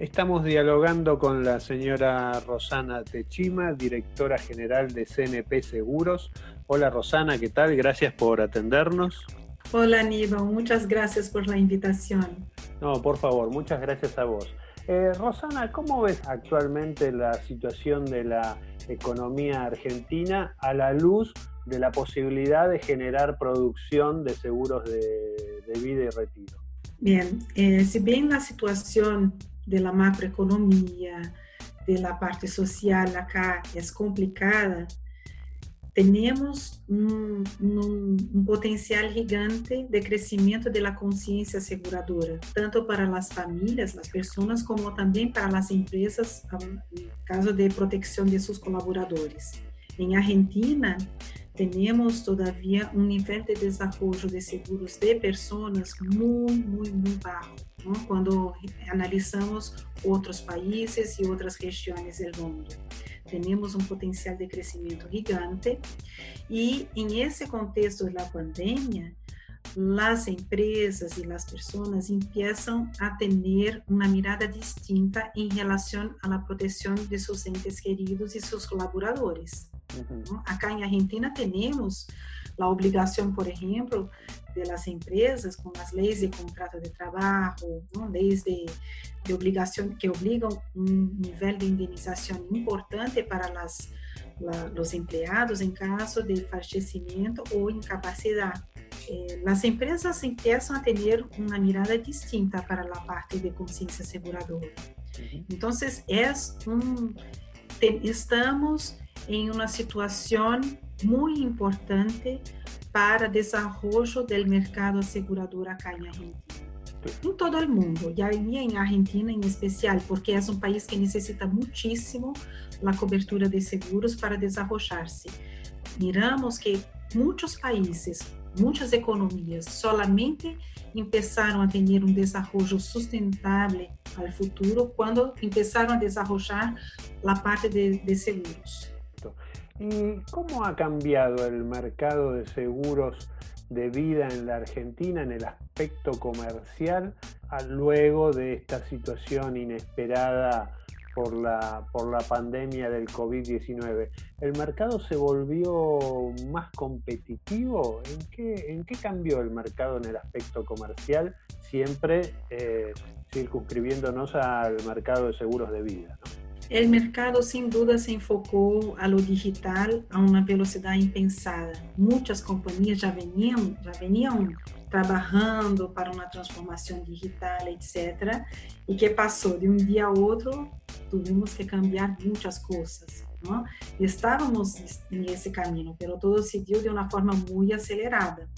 Estamos dialogando con la señora Rosana Techima, directora general de CNP Seguros. Hola Rosana, ¿qué tal? Gracias por atendernos. Hola Aníbal, muchas gracias por la invitación. No, por favor, muchas gracias a vos. Eh, Rosana, ¿cómo ves actualmente la situación de la economía argentina a la luz de la posibilidad de generar producción de seguros de, vida y retiro? Bien, eh, si bien la situación macroeconomía, de la parte social acá es complicada, tenemos un, potencial gigante de crecimiento de la conciencia aseguradora, tanto para las familias, las personas, como también para las empresas, en caso de protección de sus colaboradores. En Argentina, tenemos todavía un nivel de desarrollo de seguros de personas muy, muy, muy bajo ¿no? cuando analizamos otros países y otras regiones del mundo. Tenemos un potencial de crecimiento gigante y en ese contexto de la pandemia, las empresas y las personas empiezan a tener una mirada distinta relación a la protección de sus entes queridos y sus colaboradores. Uhum. Acá em Argentina temos a obrigação, por exemplo, das empresas com as leis de contrato de trabalho, ¿no? leis de, de obrigação que obrigam um nível de indenização importante para la, os empregados em caso de falecimento ou incapacidade. Eh, as empresas começam a ter uma mirada distinta para a parte de consciência aseguradora. Então, estamos em uma situação muito importante para o desenvolvimento do mercado asegurador acá em Argentina. Em todo o mundo, e em Argentina em especial, porque é um país que necessita muitíssimo a cobertura de seguros para desenvolver-se. Miramos que muitos países, muitas economias, solamente começaram a ter um desenvolvimento sustentável ao futuro quando começaram a desenvolver a parte de, de seguros. ¿Y cómo ha cambiado el mercado de seguros de vida en la Argentina en el aspecto comercial luego de esta situación inesperada por la, por la pandemia del COVID-19? ¿El mercado se volvió más competitivo? ¿En qué, ¿En qué cambió el mercado en el aspecto comercial? Siempre eh, circunscribiéndonos al mercado de seguros de vida. O mercado, sem dúvida, se enfocou a lo digital a uma velocidade impensada. Muitas companhias já veniam, já veniam trabalhando para uma transformação digital, etc. E que passou de um dia a outro, tivemos que cambiar muitas coisas. Não? Estávamos nesse caminho, mas todo se deu de uma forma muito acelerada.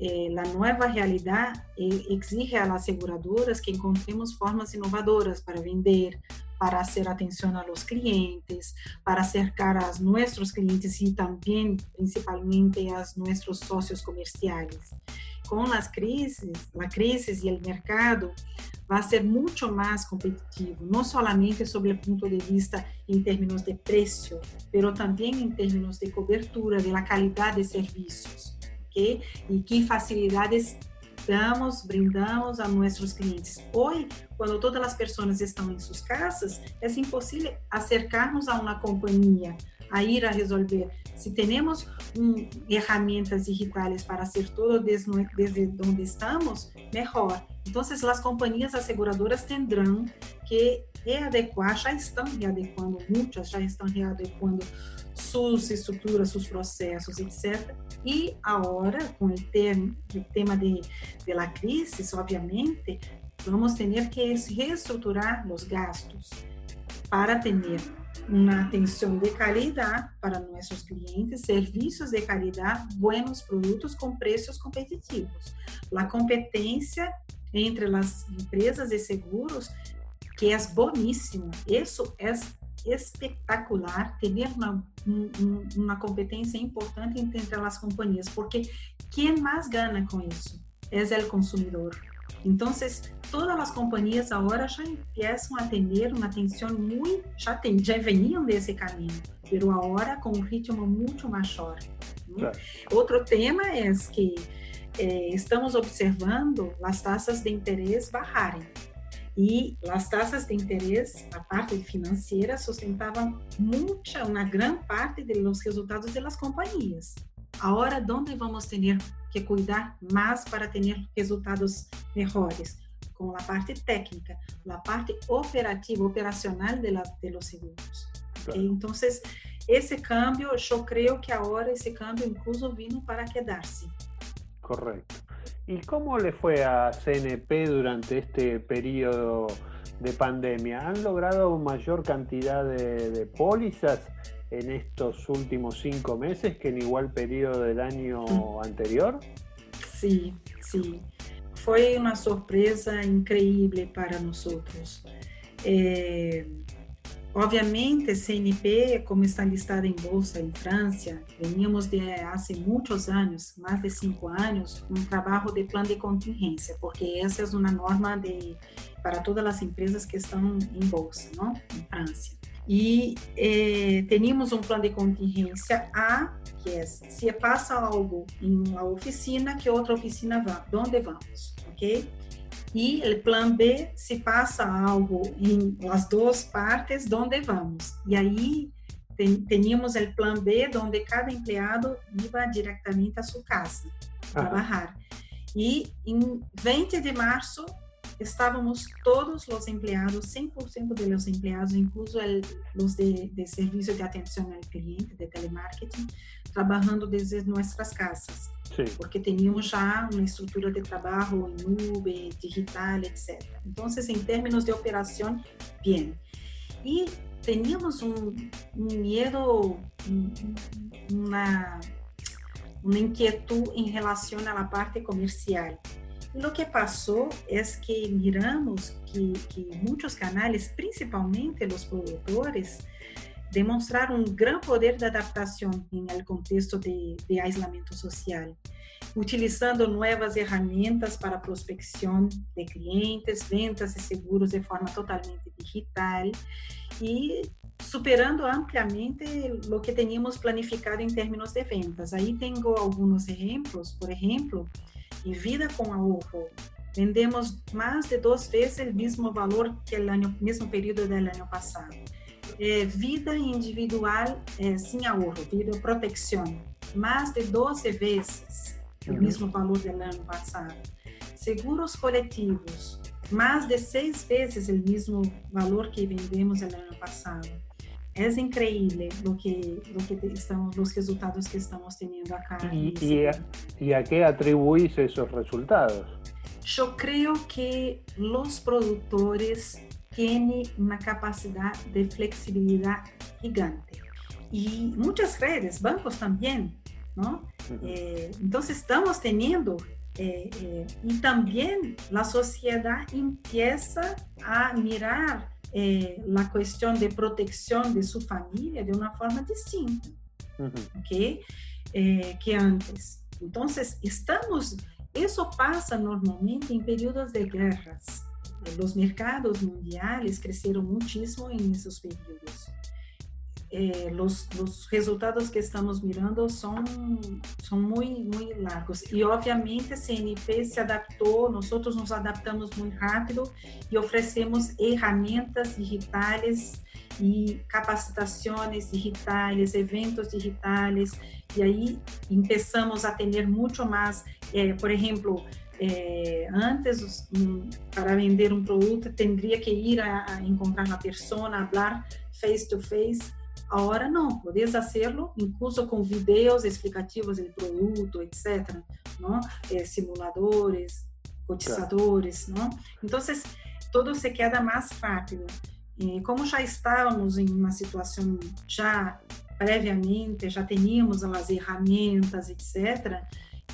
Eh, a nova realidade exige às seguradoras que encontremos formas inovadoras para vender, para hacer atención a los clientes, para acercar a nuestros clientes y también principalmente a nuestros socios comerciales. Con las crisis, la crisis y el mercado va a ser mucho más competitivo, no solamente sobre el punto de vista en términos de precio, pero también en términos de cobertura, de la calidad de servicios, ¿okay? y qué facilidades damos, brindamos a nossos clientes. Hoje, quando todas as pessoas estão em suas casas, é impossível acercarmos a uma companhia a ir a resolver. Se temos um, ferramentas digitais para hacer todo desde, desde onde estamos, melhor. Então, as companhias asseguradoras terão que readequar, já estão readequando, muitas já estão readequando suas estruturas, seus processos, etc. E agora, com o tema, de, de la crise, obviamente, vamos ter que reestruturar os gastos para ter uma atenção de qualidade para nossos clientes, serviços de qualidade, buenos produtos com preços competitivos. A competência entre as empresas de seguros que é boníssimo. Isso é espetacular ter uma, uma competência importante entre as companhias, porque quem mais ganha com isso é o consumidor. Então, todas as companhias agora já começam a ter uma atenção muito, já, tem, já veniam desse caminho, mas agora com um ritmo muito maior. Né? É. Outro tema é que eh, estamos observando as taxas de interesse baixarem. Y las tasas de interés, la parte financiera, sustentaban mucha, una gran parte de los resultados de las compañías. Ahora, ¿dónde vamos a tener que cuidar más para tener resultados mejores? Con la parte técnica, la parte operativa, operacional de, las, de los seguros. Claro. Entonces, ese cambio, yo creo que ahora ese cambio incluso vino para quedarse. Correcto. ¿Y cómo le fue a CNP durante este periodo de pandemia? ¿Han logrado mayor cantidad de, pólizas en estos últimos cinco meses que en igual periodo del año anterior? Sí, sí. Fue una sorpresa increíble para nosotros. Eh, Obviamente, CNP, como está listada em bolsa em França, veníamos de há muitos anos, mais de cinco anos, um trabalho de plano de contingência, porque essa é uma norma de, para todas as empresas que estão em bolsa, não? em França. E eh, tínhamos um plano de contingência A, que é se passa algo em uma oficina, que outra oficina vá, onde vamos, ok? y el plan B si pasa algo en las dos partes, ¿dónde vamos? Y ahí ten, teníamos el plan B donde cada empleado iba directamente a su casa a trabajar. Y en 20 de marzo estávamos todos os empregados, 100% de los empleados, incluso el, los de, de, serviço de atenção ao cliente, de telemarketing, trabalhando desde nossas casas, Sim. porque tínhamos já uma estrutura de trabalho em nube, digital, etc. Então, em termos de operação, bem. E tínhamos um, um medo, uma, uma inquietude em relação à parte comercial Lo que passou é que miramos que, que muitos canais, principalmente os produtores, demonstraram um grande poder de adaptação em el contexto de, de aislamiento social, utilizando novas ferramentas para prospecção de clientes, ventas e seguros de forma totalmente digital e superando ampliamente o que teníamos planificado em termos de ventas. Aí tenho alguns exemplos, por exemplo, em vida com ahorro, vendemos mais de duas vezes o mesmo valor que o mesmo período do ano passado. Eh, vida individual eh, sem ahorro, vida proteção, mais de 12 vezes o mesmo valor do ano passado. Seguros coletivos, mais de seis vezes o mesmo valor que vendemos no ano passado é increíble lo que, lo que estamos, los resultados que estamos teniendo acá. ¿Y, y, a, ¿Y, a, qué atribuís esos resultados? Yo creo que los productores tienen una capacidad de flexibilidad gigante. Y muchas redes, bancos también, ¿no? Uh -huh. eh, entonces estamos teniendo eh, eh, y también la sociedad empieza a mirar eh, la cuestión de protección de su familia de una forma distinta uh -huh. ¿okay? eh, que antes. Entonces, estamos, eso pasa normalmente en periodos de guerras. Los mercados mundiales crecieron muchísimo en esos periodos. Eh, los, resultados que estamos mirando son muy, muy largos. Y obviamente CNP se adaptó, nosotros nos adaptamos muy rápido y ofrecemos herramientas digitales y capacitaciones digitales, eventos digitales, y ahí empezamos a tener mucho más, eh, por ejemplo, eh, antes, um, para vender um produto, teria que ir a, a encontrar a pessoa, falar face to face. Agora não, podes fazê-lo incluso com vídeos explicativos do produto, etc. Eh, simuladores, cotizadores, claro. não? Então, tudo se queda mais rápido. Como já estávamos em uma situação já previamente, já tínhamos as ferramentas, etc.,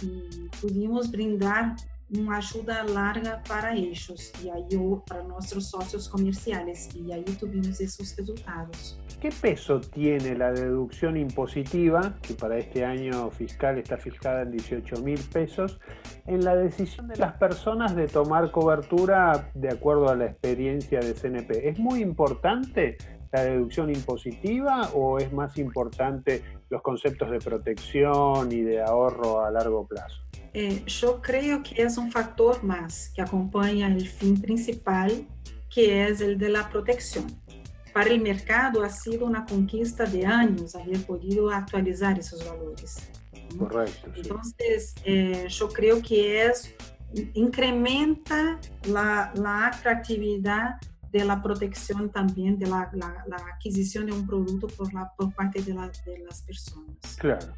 e podíamos brindar uma ajuda larga para eixos e aí para nossos sócios comerciais e aí tivemos esses resultados. ¿Qué peso tiene la deducción impositiva, que para este año fiscal está fijada en 18 mil pesos, en la decisión de las personas de tomar cobertura de acuerdo a la experiencia de CNP? ¿Es muy importante la deducción impositiva o es más importante los conceptos de protección y de ahorro a largo plazo? Eh, yo creo que es un factor más que acompaña el fin principal que es el de la protección. Para el mercado ha sido una conquista de años haber podido actualizar esos valores. Correcto. Sí. Entonces, eh, yo creo que es incrementa la, la atractividad de la protección también, de la, la, la adquisición de un producto por, la, por parte de, de las personas. Claro.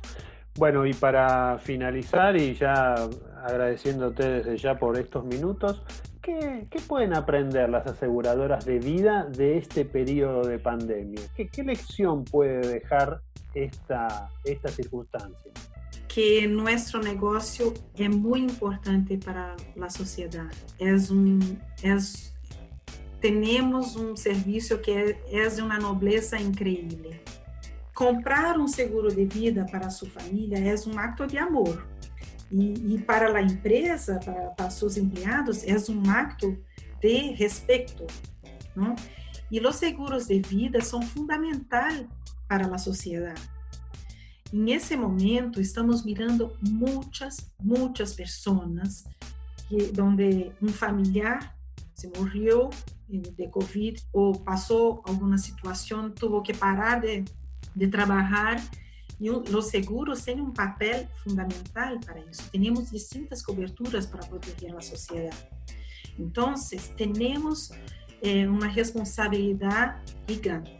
Bueno, y para finalizar y ya agradeciéndote desde ya por estos minutos, ¿qué, ¿qué, pueden aprender las aseguradoras de vida de este periodo de pandemia? ¿Qué, qué lección puede dejar esta, esta circunstancia? Que nuestro negocio es muy importante para la sociedad. Es un, es, tenemos un servicio que es de una nobleza increíble comprar um seguro de vida para sua família é um acto de amor. E, e para a empresa, para, para, seus empregados, é um acto de respeito. Não? E os seguros de vida são fundamentais para a sociedade. Em esse momento, estamos mirando muitas, muitas pessoas que, onde um familiar se morreu de Covid ou passou alguma situação, teve que parar de de trabalhar e os seguros têm um papel fundamental para isso. Temos distintas coberturas para proteger a sociedade. Então, temos eh, uma responsabilidade gigante.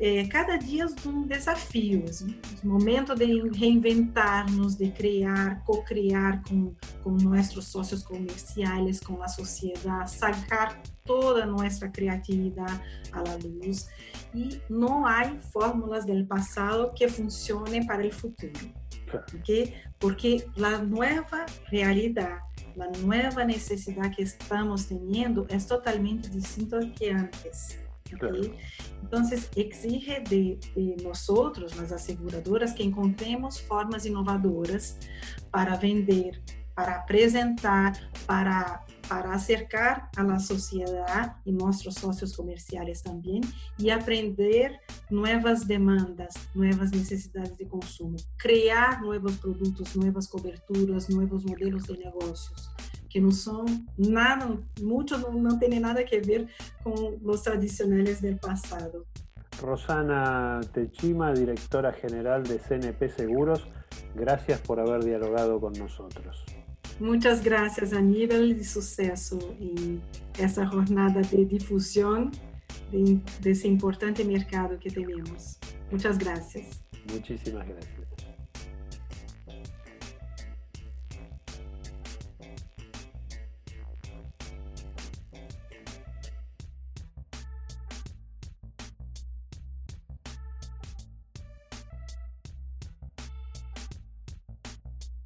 Eh, cada dia é um desafio, assim, momento de reinventar-nos, de criar, co-criar com, com nossos sócios comerciais, com a sociedade, sacar toda nossa criatividade à luz e não há fórmulas do passado que funcionem para o futuro. ¿okay? Porque a nova realidade, a nova necessidade que estamos tendo é totalmente distinta do que antes. ¿okay? Então, exige de, de nós, nas asseguradoras, que encontremos formas inovadoras para vender, para apresentar, para para acercar a la sociedade e nossos sócios comerciais também e aprender novas demandas, novas necessidades de consumo, criar novos produtos, novas coberturas, novos modelos de negócios que não são nada, muitos não, não têm nada a ver com os tradicionais do passado. Rosana Techima, directora general de CNP Seguros, gracias por haber dialogado con nosotros. Muitas graças, Aníbal, e sucesso em essa jornada de difusão de, desse importante mercado que temos. Muitas graças. Muitíssimas graças.